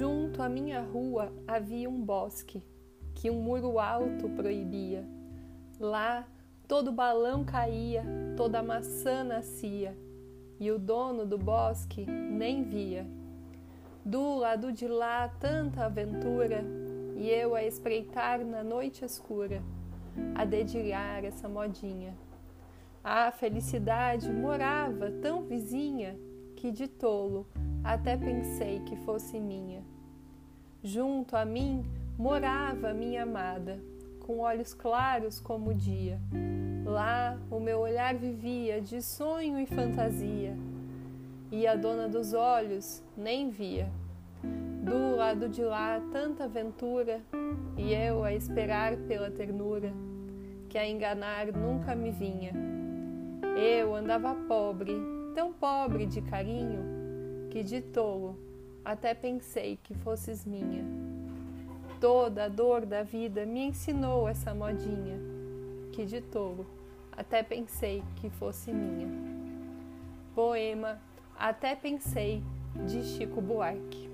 Junto à minha rua havia um bosque que um muro alto proibia. Lá todo balão caía, toda maçã nascia, e o dono do bosque nem via. Do lado de lá tanta aventura, e eu a espreitar na noite escura, a dedilhar essa modinha. A felicidade morava tão vizinha que de tolo até pensei que fosse minha. Junto a mim morava minha amada, com olhos claros como o dia. Lá o meu olhar vivia de sonho e fantasia, e a dona dos olhos nem via. Do lado de lá tanta aventura, e eu a esperar pela ternura, que a enganar nunca me vinha. Eu andava pobre, tão pobre de carinho, que de tolo até pensei que fosses minha. Toda a dor da vida me ensinou essa modinha, que de tolo até pensei que fosse minha. Poema Até Pensei, de Chico Buarque.